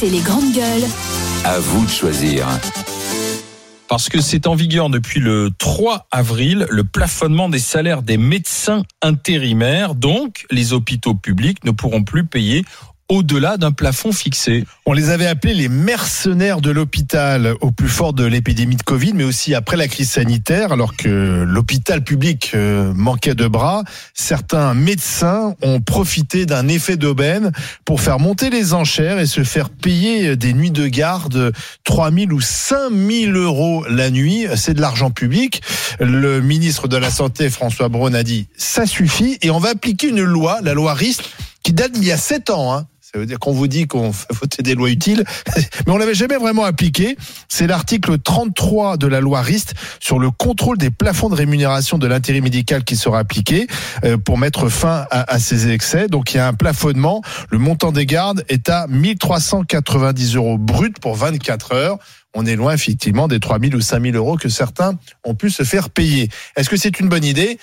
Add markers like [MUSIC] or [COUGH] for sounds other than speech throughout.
C'est les grandes gueules. À vous de choisir. Parce que c'est en vigueur depuis le 3 avril, le plafonnement des salaires des médecins intérimaires. Donc, les hôpitaux publics ne pourront plus payer au-delà d'un plafond fixé. On les avait appelés les mercenaires de l'hôpital au plus fort de l'épidémie de Covid, mais aussi après la crise sanitaire, alors que l'hôpital public euh, manquait de bras. Certains médecins ont profité d'un effet d'aubaine pour faire monter les enchères et se faire payer des nuits de garde 3 000 ou 5 000 euros la nuit. C'est de l'argent public. Le ministre de la Santé, François Braun, a dit ça suffit et on va appliquer une loi, la loi RIST, qui date d'il y a 7 ans. Hein. Ça veut dire qu'on vous dit qu'on fait des lois utiles, [LAUGHS] mais on l'avait jamais vraiment appliqué. C'est l'article 33 de la loi RIST sur le contrôle des plafonds de rémunération de l'intérim médical qui sera appliqué euh, pour mettre fin à, ces excès. Donc il y a un plafonnement. Le montant des gardes est à 1390 euros brut pour 24 heures on est loin effectivement des 3000 ou 5000 euros que certains ont pu se faire payer. Est-ce que c'est une bonne idée?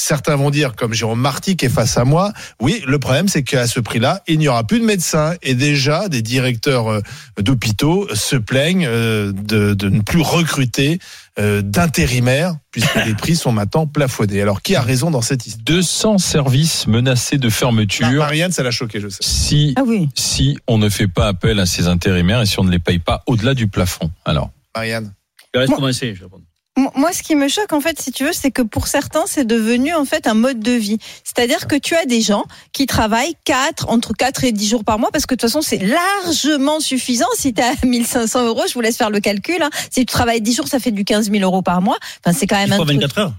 Certains vont dire, comme Jérôme Marty qui est face à moi, oui, le problème c'est qu'à ce prix-là, il n'y aura plus de médecins et déjà des directeurs euh, d'hôpitaux se plaignent euh, de, ne plus recruter euh, d'intérimaires puisque les [LAUGHS] prix sont maintenant plafonnés. Alors qui a raison dans cette histoire? 200 services menacés de fermeture. Marianne, ça l'a choqué, je sais. Si, ah oui. si on ne fait pas appel à ces intérimaires et si on ne les paye pas au-delà du plafond. Alors. Marianne. Je vais commencer, je réponds. Moi, ce qui me choque, en fait, si tu veux, c'est que pour certains, c'est devenu en fait un mode de vie. C'est-à-dire que tu as des gens qui travaillent 4, entre 4 et 10 jours par mois, parce que de toute façon, c'est largement suffisant. Si tu as 1500 euros, je vous laisse faire le calcul. Hein. Si tu travailles 10 jours, ça fait du 15 000 euros par mois. Enfin, c'est quand même un 24 heures?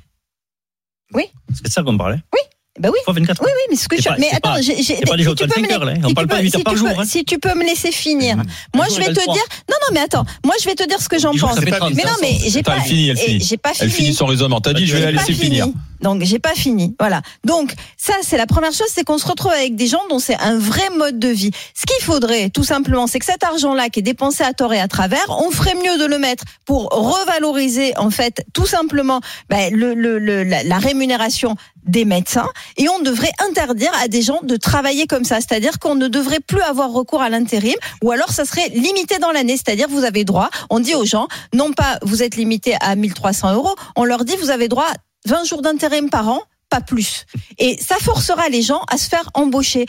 Oui. C'est ça qu'on parlait Oui. Bah oui. 24 oui, oui, mais ce que je. mais attends, j'ai. C'est pas 25 heures, là. On parle pas de 8 heures par jour. Hein. Si tu peux me laisser finir. Moi, je vais te dire. Non, non, mais attends. Moi, je vais te dire ce que j'en pense. Mais non, mais j'ai pas. Elle finit, elle finit. J'ai pas fini. Elle finit son raisonnement. T'as dit, je vais la laisser finir. Donc j'ai pas fini. Voilà. Donc ça c'est la première chose, c'est qu'on se retrouve avec des gens dont c'est un vrai mode de vie. Ce qu'il faudrait tout simplement, c'est que cet argent-là qui est dépensé à tort et à travers, on ferait mieux de le mettre pour revaloriser en fait tout simplement ben, le, le, la, la rémunération des médecins et on devrait interdire à des gens de travailler comme ça, c'est-à-dire qu'on ne devrait plus avoir recours à l'intérim ou alors ça serait limité dans l'année, c'est-à-dire vous avez droit, on dit aux gens, non pas vous êtes limité à 1300 euros, on leur dit vous avez droit 20 jours d'intérim par an, pas plus. Et ça forcera les gens à se faire embaucher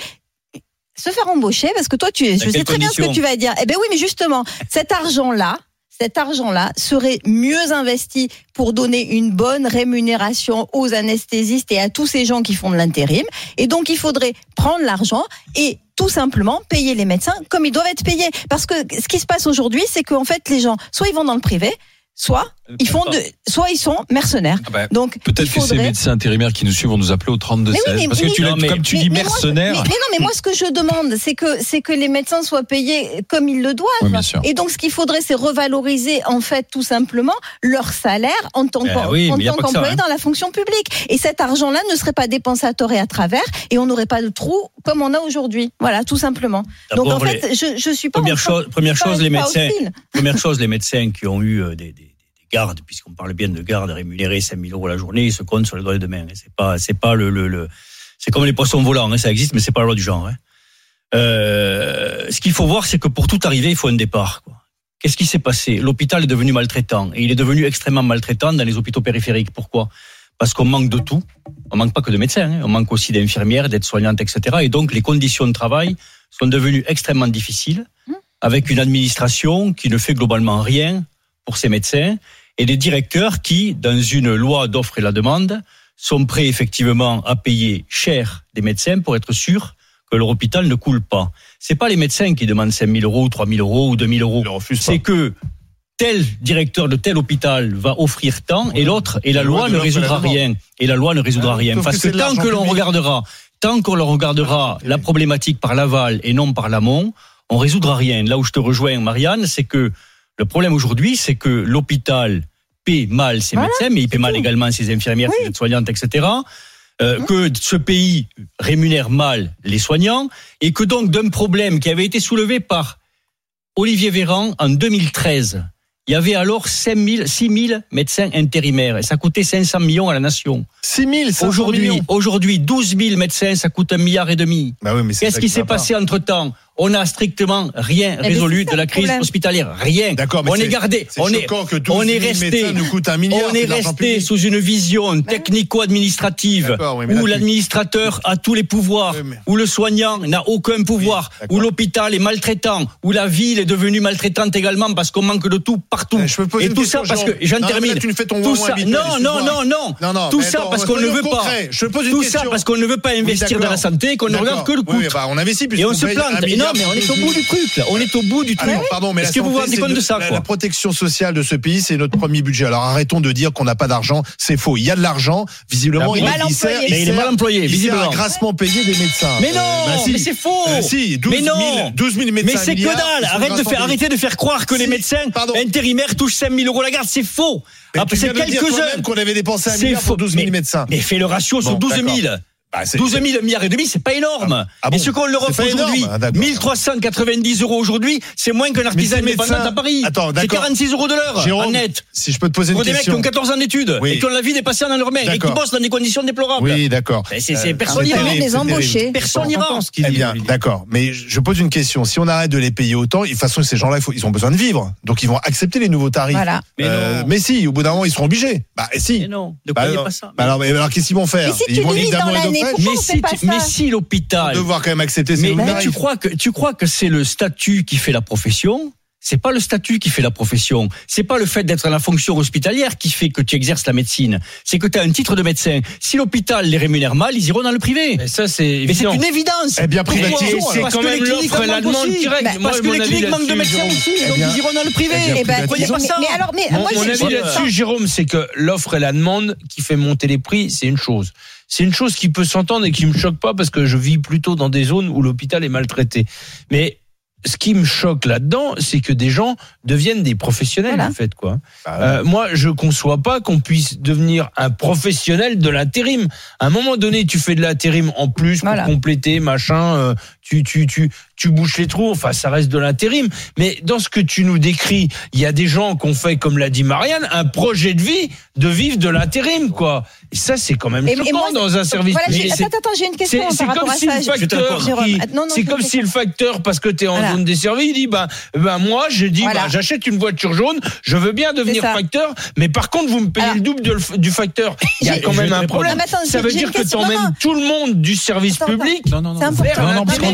se faire embaucher parce que toi tu je sais très bien ce que tu vas dire. Eh ben oui, mais justement, cet argent-là, cet argent-là serait mieux investi pour donner une bonne rémunération aux anesthésistes et à tous ces gens qui font de l'intérim. Et donc, il faudrait prendre l'argent et tout simplement payer les médecins comme ils doivent être payés. Parce que ce qui se passe aujourd'hui, c'est qu'en fait, les gens, soit ils vont dans le privé, soit ils font de, soit ils sont mercenaires. Ah bah, Donc peut-être que ces médecins intérimaires qui nous suivent vont nous appeler au 32 16 parce que tu mais, comme tu dis mercenaires. mais, non, mais moi ce que je demande, c'est que c'est que les médecins soient payés comme ils le doivent. et donc ce qu'il faudrait, c'est revaloriser en fait tout simplement leur salaire en tant eh qu'employé hein. dans la fonction publique. Et cet argent-là ne serait pas dépensé à tort et à travers, et on n'aurait pas de trou comme on a aujourd'hui. Voilà, tout simplement. Donc en fait, je, je suis pas. Première chose, première chose, les médecins. Première chose, les médecins qui ont eu euh, des garde, puisqu'on parle bien de garde rémunérée 5 000 euros la journée, ils se comptent sur les doigts de main. C'est pas, c'est pas le, le, c'est comme les poissons volants, hein, ça existe, mais c'est pas la loi du genre. Hein. Euh, ce qu'il faut voir, c'est que pour tout arriver, il faut un départ. Qu'est-ce qui s'est passé? L'hôpital est devenu maltraitant et il est devenu extrêmement maltraitant dans les hôpitaux périphériques. Pourquoi? Parce qu'on manque de tout. On manque pas que de médecins, hein. on manque aussi d'infirmières, d'aides-soignantes, etc. Et donc les conditions de travail sont devenues extrêmement difficiles, mmh. avec une administration qui ne fait globalement rien pour ces médecins et des directeurs qui, dans une loi d'offre et la demande, sont prêts effectivement à payer cher des médecins pour être sûrs que leur hôpital ne coule pas. C'est pas les médecins qui demandent 5 000 euros, 3 000 euros ou 2 000 euros. C'est que tel directeur de tel hôpital va offrir tant et l'autre et la, loi, ne résoudra rien. Et la loi ne résoudra rien parce que, tant que l'on regardera, tant qu'on regardera la problématique par l'aval et non par l'amont, on résoudra rien. Là où je te rejoins, Marianne, c'est que le problème aujourd'hui, c'est que l'hôpital paie mal ses médecins, mais il paie mal également ses infirmières, ses soignantes etc. Euh, mmh. que ce pays rémunère mal les soignants et que donc d'un problème qui avait été soulevé par Olivier Véran en 2013, il y avait alors 5 000, 6 000 médecins intérimaires et ça coûtait 500 millions à la nation. 6 000 Aujourd'hui, aujourd'hui 12 000 médecins, ça coûte un milliard et demi. Bah Qu'est-ce qui s'est passé entre temps on n'a strictement rien mais résolu de la crise problème. hospitalière. Rien. D'accord, mais on c'est- est gardé. On est, que 12 on est 000 resté. médecins nous coûtent un milliard. On est resté public. sous une vision technico-administrative oui, où l'administrateur a tous les pouvoirs, Oui, mais- où le soignant n'a aucun pouvoir, où l'hôpital est maltraitant, où la ville est devenue maltraitante également parce qu'on manque de tout partout. Eh, je peux poser Et tout ça parce que j'en termine. là, tu nous fais ton tout ouin-ouin ça, habituel, non, non, non, non, Non, non, Tout ça parce qu'on ne veut pas. Tout ça parce qu'on ne veut pas investir dans la santé, qu'on ne regarde que le coût. Bah, on investit Et on se plante. Non, mais on est au bout 12 du truc, là. On est au bout du truc. Alors, pardon, mais la Est-ce que vous vous rendez compte de ça, quoi la protection sociale de ce pays, c'est notre premier budget. Alors arrêtons de dire qu'on n'a pas d'argent. C'est faux. Il y a de l'argent. Visiblement, Il est mal il sert. employé. Mais il est mal employé, il sert visiblement. à grassement payer des médecins. Mais non, Euh, bah, si. mais c'est faux. Euh, si, 12 mais 000, non. 12 000 médecins. Mais c'est que dalle. Arrête de faire, arrêtez de faire croire que Si, les médecins pardon. intérimaires touchent 5 000 euros la garde. C'est faux. Tu c'est quelques-uns. qu'on avait dépensé pour 12 000 Mais- médecins. Mais fais le ratio sur Bon, 12 000. D'accord. Bah, c'est- 12 000 milliards et demi, c'est pas énorme. Ah bon et ce qu'on leur C'est offre aujourd'hui, Ah, d'accord. 1390 euros aujourd'hui, c'est moins qu'un artisan indépendant à Paris. Attends, c'est d'accord. 46 euros de l'heure, en net. si je peux te poser une Pour des mecs qui question. ont 14 ans d'études Oui. et qui ont la vie des patients dans leurs mains et qui bossent dans des conditions déplorables. Oui, d'accord. Mais c'est- c'est- Euh, personne n'ira. les embaucher. Personne n'ira. Eh bien, d'accord. Mais je pose une question. Si on arrête de les payer autant, de toute façon, ces gens-là, ils ont besoin de vivre. Donc, ils vont accepter les nouveaux tarifs. Voilà. Mais Euh, non. mais si, au bout d'un moment, ils seront obligés. Bah, si. Mais non, ne Bah, croyez alors, pas ça. bah, alors, mais alors, qu'est-ce qu'ils vont faire Ils vont vivre limites dans d'amour et mais on si, fait pas tu- ça mais si l'hôpital devoir quand même accepter Mais, mais tu crois que tu crois que c'est le statut qui fait la profession c'est pas le statut qui fait la profession. C'est pas le fait d'être dans la fonction hospitalière qui fait que tu exerces la médecine. C'est que tu as un titre de médecin. Si l'hôpital les rémunère mal, ils iront dans le privé. Mais ça, c'est Mais c'est une évidence. Eh bien, Parce c'est que quand les même cliniques l'offre et la demande directe. Bah, Moi, Parce que mon les avis cliniques manquent de médecins aussi, Eh donc bien, ils iront dans le privé. eh bien, Eh ben, Croyez pas ça. mais alors, mais Mon, moi, mon avis là-dessus, Jérôme, c'est que l'offre et la demande qui fait monter les prix, c'est une chose. C'est une chose qui peut s'entendre et qui me choque pas parce que je vis plutôt dans des zones où l'hôpital est maltraité. Mais ce qui me choque là-dedans, c'est que des gens deviennent des professionnels Voilà. en fait quoi. Bah, Euh, moi, je conçois pas qu'on puisse devenir un professionnel de l'intérim. À un moment donné, tu fais de l'intérim en plus pour Voilà. compléter, machin. euh, tu, tu, tu, tu bouches les trous. Enfin, ça reste de l'intérim. Mais dans ce que tu nous décris, il y a des gens qui ont fait, comme l'a dit Marianne, un projet de vie de vivre de l'intérim, quoi. Et ça, c'est quand même Et- moi, dans un service Voilà, attends, attends, j'ai une question C'est comme si ça. le facteur, Jérôme, qui- non, non, c'est je comme vais si le facteur, parce que tu es en Voilà. zone desservie, il dit, ben, ben moi, je dis, Voilà. ben, j'achète une voiture jaune, je veux bien devenir facteur, mais par contre, vous me payez Alors- le double de- du facteur. Il y a quand même un problème. Non, mais attends, Ça veut dire que tu emmènes tout le monde du service public. Non, non, non.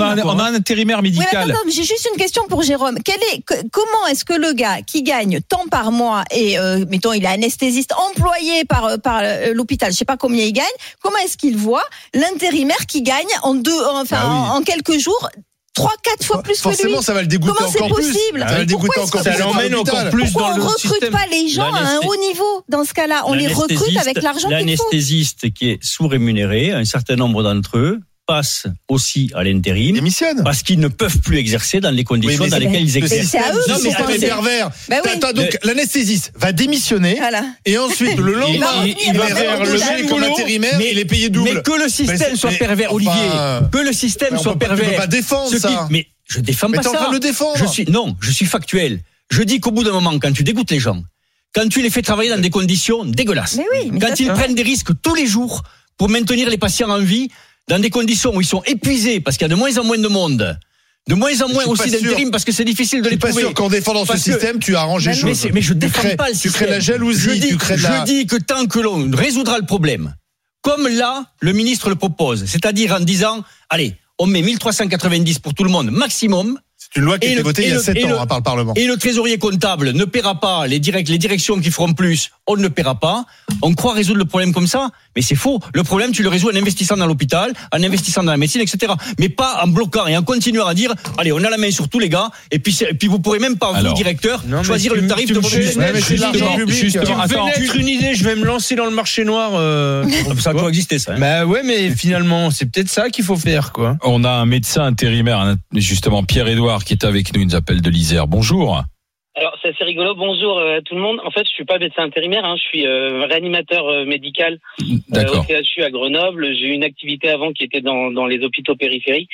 A, un- on a un intérimaire Oui, mais médical. attends, attends, j'ai juste une question pour Jérôme. Quel est, que- comment est-ce que le gars qui gagne tant par mois et euh, mettons il est anesthésiste employé par euh, par euh, l'hôpital, je sais pas combien il gagne, comment est-ce qu'il voit l'intérimaire qui gagne en deux, enfin Ah oui. en, en quelques jours trois, quatre fois plus que Forcément, lui ça va le dégoûter Comment c'est encore plus. possible Ça va le dégoûter Pourquoi est-ce encore que plus. Ça l'emmène encore plus Pourquoi dans on le recrute système. pas les gens à un haut niveau dans ce cas-là? On les recrute avec l'argent qu'il faut. L'anesthésiste qui est sous-rémunéré, un certain nombre d'entre eux passent aussi à l'intérim Démissionne. parce qu'ils ne peuvent plus exercer dans les conditions Oui, mais dans c'est- lesquelles ils Mais exercent. c'est à eux système, qu'il le faut système est penser. pervers. Bah oui. T'as- t'as donc l'anesthésiste va démissionner Voilà. et ensuite le lendemain il- il, il va va faire le même comme intérimaire mais- il est payé Mais double. que le Mais système c'est- soit mais pervers, enfin, Olivier. Que le système mais on soit peut pas- tu pervers. pas défendre qui- ça. mais je défends Mais pas t'es en ça. train de le défendre. Je suis, non, je suis factuel. Je dis qu'au bout d'un moment, quand tu dégoûtes les gens, quand tu les fais travailler dans des conditions dégueulasses, Mais oui, mais ça, quand ils c'est- prennent des risques tous les jours pour maintenir les patients en vie, dans des conditions où ils sont épuisés parce qu'il y a de moins en moins de monde, de moins en moins aussi pas d'intérim parce que c'est difficile de Je les suis pas trouver. sûr qu'en défendant ce système, tu arranges les Mais, choses. c'est- mais je Tu défends crées- pas le Tu système. crées de la jalousie, Je dis, tu crées la. je dis que tant que l'on résoudra le problème, comme là, le ministre le propose, c'est-à-dire en disant, allez, on met 1390 pour tout le monde maximum, C'est une loi qui a été votée il y a le- 7 et ans le- hein, par le Parlement. et le trésorier comptable ne paiera pas les, direct, les directions qui feront plus, on ne paiera pas. On croit résoudre le problème comme ça, mais c'est faux. Le problème, tu le résous en investissant dans l'hôpital, en investissant dans la médecine, etc. Mais pas en bloquant et en continuant à dire, allez, on a la main sur tous les gars, et puis, c'est- et puis vous pourrez même pas, vous, directeur, non, mais choisir le tarif tu de votre Justement, justement, attends, naître une idée, je vais me lancer dans le marché noir. euh, Ça doit exister, ça. hein. Bah ouais, mais finalement, c'est peut-être ça qu'il faut faire, quoi. On a un médecin intérimaire, justement Pierre-Édouard, qui est avec nous, il nous appelle de l'Isère. Bonjour. Alors c'est assez rigolo. Bonjour euh, à tout le monde. En fait, je suis pas médecin intérimaire. Hein. Je suis euh, réanimateur euh, médical euh, au CHU à Grenoble. J'ai eu une activité avant qui était dans, dans les hôpitaux périphériques.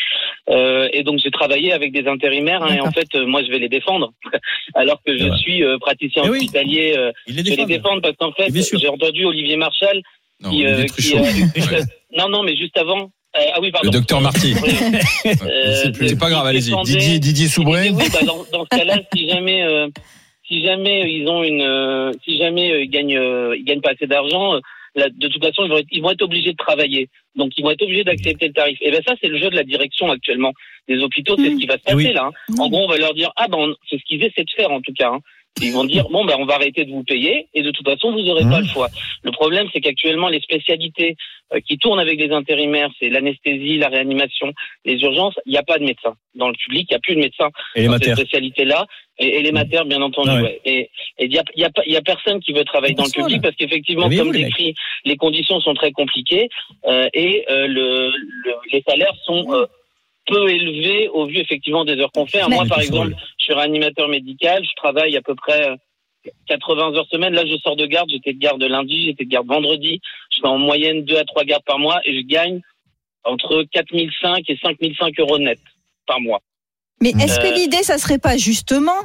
Et donc j'ai travaillé avec des intérimaires. hein, et en fait, moi, je vais les défendre. [LAUGHS] Alors que je Ouais. suis praticien Eh oui. hospitalier. je vais les défend. défendre parce qu'en fait, sûr. j'ai entendu Olivier Marchal Non, qui, euh, [LAUGHS] euh, [LAUGHS] non, non, mais juste avant, ah oui, pardon. Le docteur Marty. Oui. [LAUGHS] Euh, C'est pas grave, allez-y. Didier, Didier Soubré. oui, bah, dans, dans ce cas-là, si jamais, euh, si jamais ils ont une, euh, si jamais euh, ils gagnent, euh, ils gagnent pas assez d'argent, euh, là, de toute façon, ils vont, être, ils vont être obligés de travailler. Donc, ils vont être obligés d'accepter le tarif. Et ben ça, c'est le jeu de la direction actuellement des hôpitaux. C'est ce qui va se Eh passer oui. là. hein. En gros, on va leur dire, ah ben, c'est ce qu'ils essaient de faire en tout cas. hein. Ils vont dire bon ben on va arrêter de vous payer et de toute façon vous aurez Mhm. pas le choix. Le problème c'est qu'actuellement les spécialités euh, qui tournent avec les intérimaires c'est l'anesthésie, la réanimation, les urgences. Il n'y a pas de médecin dans le public, il n'y a plus de médecins Et dans ces spécialités-là et, et les matières bien entendu. Ouais. ouais. Et il y a, y a pas- il y a personne qui veut travailler dans le public parce qu'effectivement comme décrit les conditions sont très compliquées euh, et euh, le, le- les salaires sont euh, peu élevés au vu effectivement des heures qu'on fait. Mais- Moi par exemple je suis réanimateur médical, je travaille à peu près euh, 80 heures semaine. Là, je sors de garde, j'étais de garde lundi, j'étais de garde vendredi. Je fais en moyenne 2 à 3 gardes par mois et je gagne entre 4005 et 5005 euros net par mois. Mais est-ce Euh, que l'idée, ça serait pas justement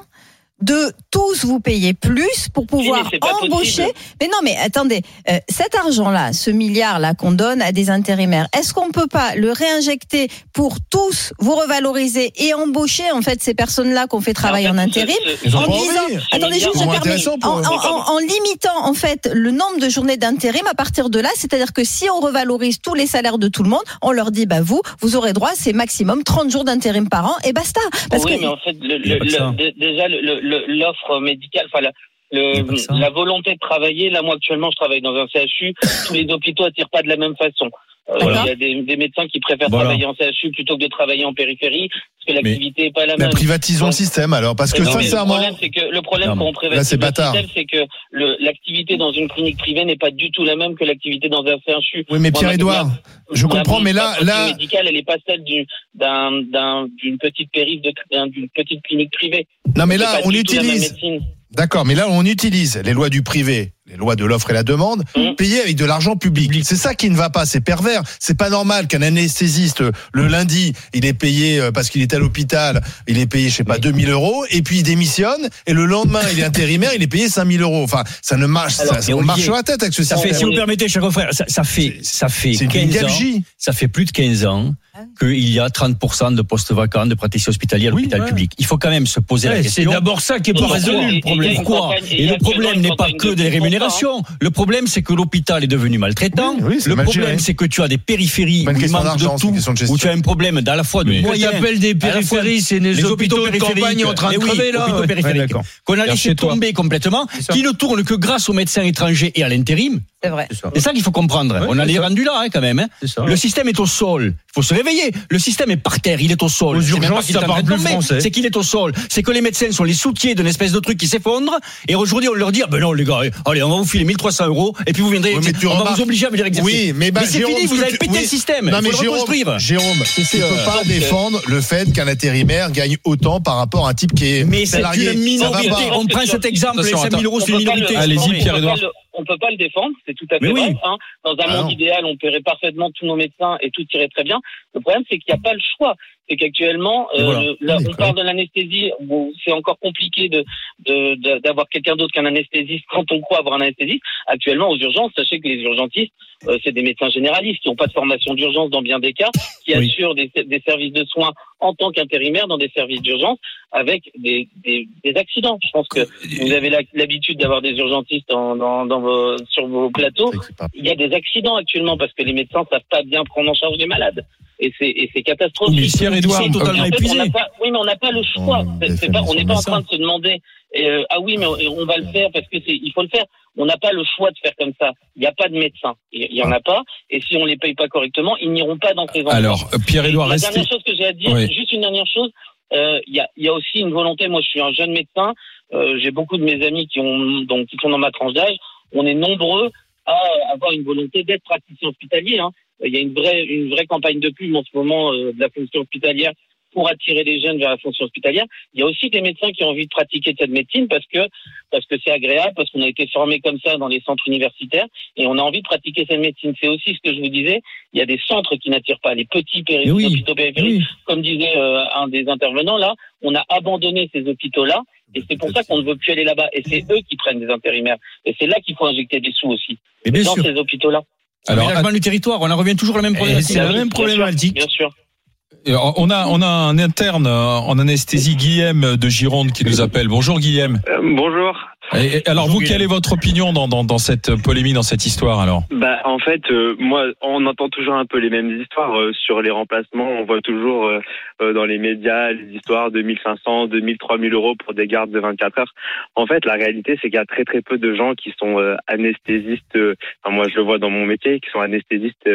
de tous vous payer plus pour pouvoir mais embaucher possible. Mais non, mais attendez, euh, cet argent-là, ce milliard-là qu'on donne à des intérimaires, est-ce qu'on peut pas le réinjecter pour tous vous revaloriser et embaucher en fait ces personnes-là qu'on fait travailler en, fait, intérim en pas disant, envie. attendez juste, je en, limitant en fait le nombre de journées d'intérim à partir de là, c'est-à-dire que si on revalorise tous les salaires de tout le monde, on leur dit bah vous, vous aurez droit, c'est maximum 30 jours d'intérim par an et basta. Parce oui, que mais en fait, le- le- le- dé- déjà, le- le- l'offre médicale, enfin, la, le, la volonté de travailler, là, moi, actuellement, je travaille dans un CHU, tous les hôpitaux attirent pas de la même façon. Euh, il y a des, des médecins qui préfèrent Voilà. travailler en CHU plutôt que de travailler en périphérie, parce que Mais- l'activité n'est pas la Mais même. privatisons le système alors, parce que Non, mais sincèrement, le problème, c'est que le problème Non, quand on privatise le bâtard. système, c'est que l'activité dans une clinique privée n'est pas du tout la même que l'activité dans un CHU. oui, mais ma- je comprends, mais là, là, médicale, elle n'est pas celle du- d'un, d'un, d'une petite périph, d'une petite clinique privée. non, mais là, on utilise, d'accord, mais là, on utilise les lois du privé, les lois de l'offre et la demande, payées avec de l'argent public. C'est ça qui ne va pas, c'est pervers. C'est pas normal qu'un anesthésiste, le lundi, il est payé euh, parce qu'il est à l'hôpital, il est payé, je sais pas, 2000 euros, et puis il démissionne, et le lendemain, il est intérimaire, il est payé 5000 euros. Enfin, ça ne marche, Alors, ça, on marche sur la tête avec ce Ça fait, si vous me permettez, cher frère, ça, ça fait, ça fait C'est une 15 ans, ça fait plus de 15 ans qu'il y a 30% de postes vacants de praticiens hospitaliers à Oui, l'hôpital ouais. public. Il faut quand même se poser la Ouais, c'est question. d'abord ça qui est pas résolu le problème. a Pourquoi Et a le problème n'est pas que de des rémunérations. Le problème, c'est que l'hôpital est devenu maltraitant. Oui, oui, c'est le mal problème, c'est que tu as des périphéries où il question manque de tout, question de où tu as un problème à la fois de moyens. t'appelles des périphéries, c'est les, les hôpitaux de périphériques. campagne en train de Mais oui, crever là. qu'on a laissé tomber complètement, qui ne tourne que grâce aux médecins étrangers et à l'intérim. c'est vrai. C'est ça. Qu'il faut comprendre. On en c'est est ça. rendu là, hein, quand même. hein. Le système est au sol. Il faut se réveiller. Le système est par terre, il est au sol. Aux C'est qu'il est au sol. C'est que les médecins sont les soutiers d'une espèce de truc qui s'effondre. Et aujourd'hui, on leur dit, ah ben non, les gars, allez, on va vous filer 1300 euros. Et puis vous viendrez, Oui, mais tu on va remarques- vous obliger à venir exercer. Oui, mais, bah, c'est Jérôme, fini, vous avez tu- pété oui. le système. Non, Il mais faut le Jérôme, reconstruire. Jérôme, tu c'est, peux pas défendre le fait qu'un intérimaire gagne autant par rapport à un type qui est Mais c'est salarié. une va minorité. On prend cet exemple, les Attention, 5000 euros, c'est une minorité. le- Allez-y, on On peut pas le défendre, c'est tout à fait oui. hein. Dans un Ah non. monde idéal, on paierait parfaitement tous nos médecins et tout irait très bien. Le problème, c'est qu'il n'y a pas le choix. C'est qu'actuellement, euh, voilà. là, on parle de l'anesthésie, c'est encore compliqué de de- de- d'avoir quelqu'un d'autre qu'un anesthésiste quand on croit avoir un anesthésiste. Actuellement, aux urgences, sachez que les urgentistes, euh, c'est des médecins généralistes qui n'ont pas de formation d'urgence dans bien des cas, qui Oui. assurent des, des services de soins en tant qu'intérimaires dans des services d'urgence avec des, des, des accidents. Je pense que vous avez l'habitude d'avoir des urgentistes dans, dans, dans vos, sur vos plateaux. Il y a des accidents actuellement parce que les médecins savent pas bien prendre en charge les malades. Et c'est, et c'est catastrophique. Mais Pierre-Édouard, Ils sont totalement en fait, on n'a pas, oui, mais on n'a pas le choix. Oh, pas, on n'est pas en train de se demander, euh, ah oui, mais on, on va le faire parce que c'est, il faut le faire. On n'a pas le choix de faire comme ça. Il n'y a pas de médecins. Il y en a pas. Et si on les paye pas correctement, ils n'iront pas dans ces endroits. Alors, euh, Pierre-Édouard, La dernière chose que j'ai à dire, Oui. juste une dernière chose, euh, il y, a, il y a aussi une volonté. Moi, je suis un jeune médecin. euh, j'ai beaucoup de mes amis qui ont donc qui sont dans ma tranche d'âge. On est nombreux à avoir une volonté d'être praticien hospitalier. hein. Il y a une vraie une vraie campagne de pub en ce moment euh, de la fonction hospitalière pour attirer les jeunes vers la fonction hospitalière. Il y a aussi des médecins qui ont envie de pratiquer cette médecine parce que parce que c'est agréable, parce qu'on a été formé comme ça dans les centres universitaires et on a envie de pratiquer cette médecine. C'est aussi ce que je vous disais. Il y a des centres qui n'attirent pas les petits péri- oui. hôpitaux périphériques Oui. comme disait euh, un des intervenants là, on a abandonné ces hôpitaux-là et c'est pour ça qu'on ne veut plus aller là-bas. Et c'est eux qui prennent des intérimaires. Et c'est là qu'il faut injecter des sous aussi Et bien dans sûr. ces hôpitaux-là. Alors, Aménagement du territoire, on en revient toujours à la même problématique. C'est la même problématique. Bien sûr. On a, on a un interne en anesthésie, Guillaume de Gironde, qui nous appelle. Bonjour Guillaume. Euh, bonjour. Et, alors vous, quelle est votre opinion dans, dans, dans, cette polémique, dans cette histoire alors? Bah en fait, euh, moi, on entend toujours un peu les mêmes histoires euh, sur les remplacements. On voit toujours euh, dans les médias les histoires de 1500, 2000, 3000 euros pour des gardes de 24 heures. En fait, la réalité, c'est qu'il y a très très peu de gens qui sont anesthésistes. Enfin, moi, je le vois dans mon métier, qui sont anesthésistes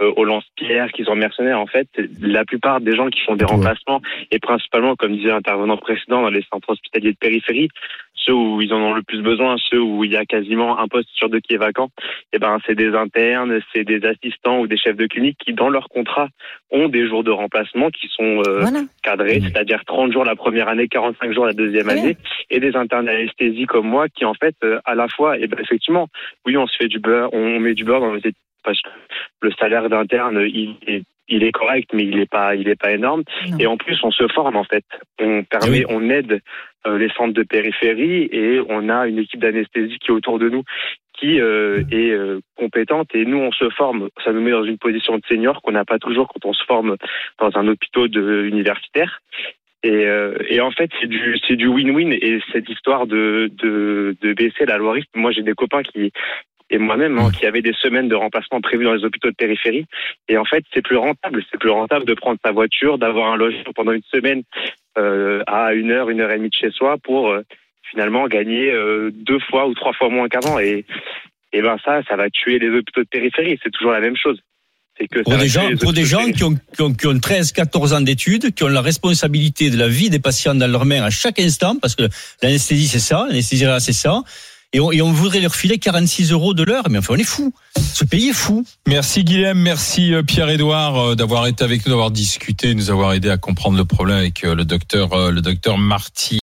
au lance-pierre, qui sont mercenaires. En fait, la plupart des gens qui font des remplacements et principalement, comme disait l'intervenant précédent, dans les centres hospitaliers de périphérie, ceux où ils en ont le plus besoin, ceux où il y a quasiment un poste sur deux qui est vacant, et eh ben c'est des internes, c'est des assistants ou des chefs de clinique qui dans leur contrat ont des jours de remplacement qui sont euh, cadrés, c'est-à-dire 30 jours la première année, 45 jours la deuxième année, et des internes anesthésie comme moi qui en fait euh, à la fois, et eh ben effectivement, oui on se fait du beurre, on met du beurre dans les parce que le salaire d'interne il est il est correct, mais il est pas, il est pas énorme. Et en plus, on se forme en fait. On permet, on aide les centres de périphérie et on a une équipe d'anesthésie qui est autour de nous qui euh, est euh, compétente et nous on se forme. Ça nous met dans une position de senior qu'on n'a pas toujours quand on se forme dans un hôpital de, universitaire. Et, et, en fait, c'est du c'est du win-win et cette histoire de de, de baisser la loi RIF. Moi, j'ai des copains qui et moi-même, hein, qui avait des semaines de remplacement prévues dans les hôpitaux de périphérie. Et en fait, c'est plus rentable. C'est plus rentable de prendre sa voiture, d'avoir un logement pendant une semaine euh, à une heure, une heure et demie de chez soi pour euh, finalement gagner euh, deux fois ou trois fois moins qu'avant. Et, et ben ça, ça va tuer les hôpitaux de périphérie. C'est toujours la même chose. Que pour des gens, pour des gens qui ont, qui ont, qui ont 13, 14 ans d'études, qui ont la responsabilité de la vie des patients dans leurs mains à chaque instant, parce que l'anesthésie c'est ça, l'anesthésie c'est ça et on, voudrait leur filer 46 euros de l'heure. Mais enfin, on est fou. Ce pays est fou. Merci Guillaume, merci euh, Pierre-Édouard euh, d'avoir été avec nous, d'avoir discuté, nous avoir aidé à comprendre le problème avec euh, le docteur, le docteur Marty.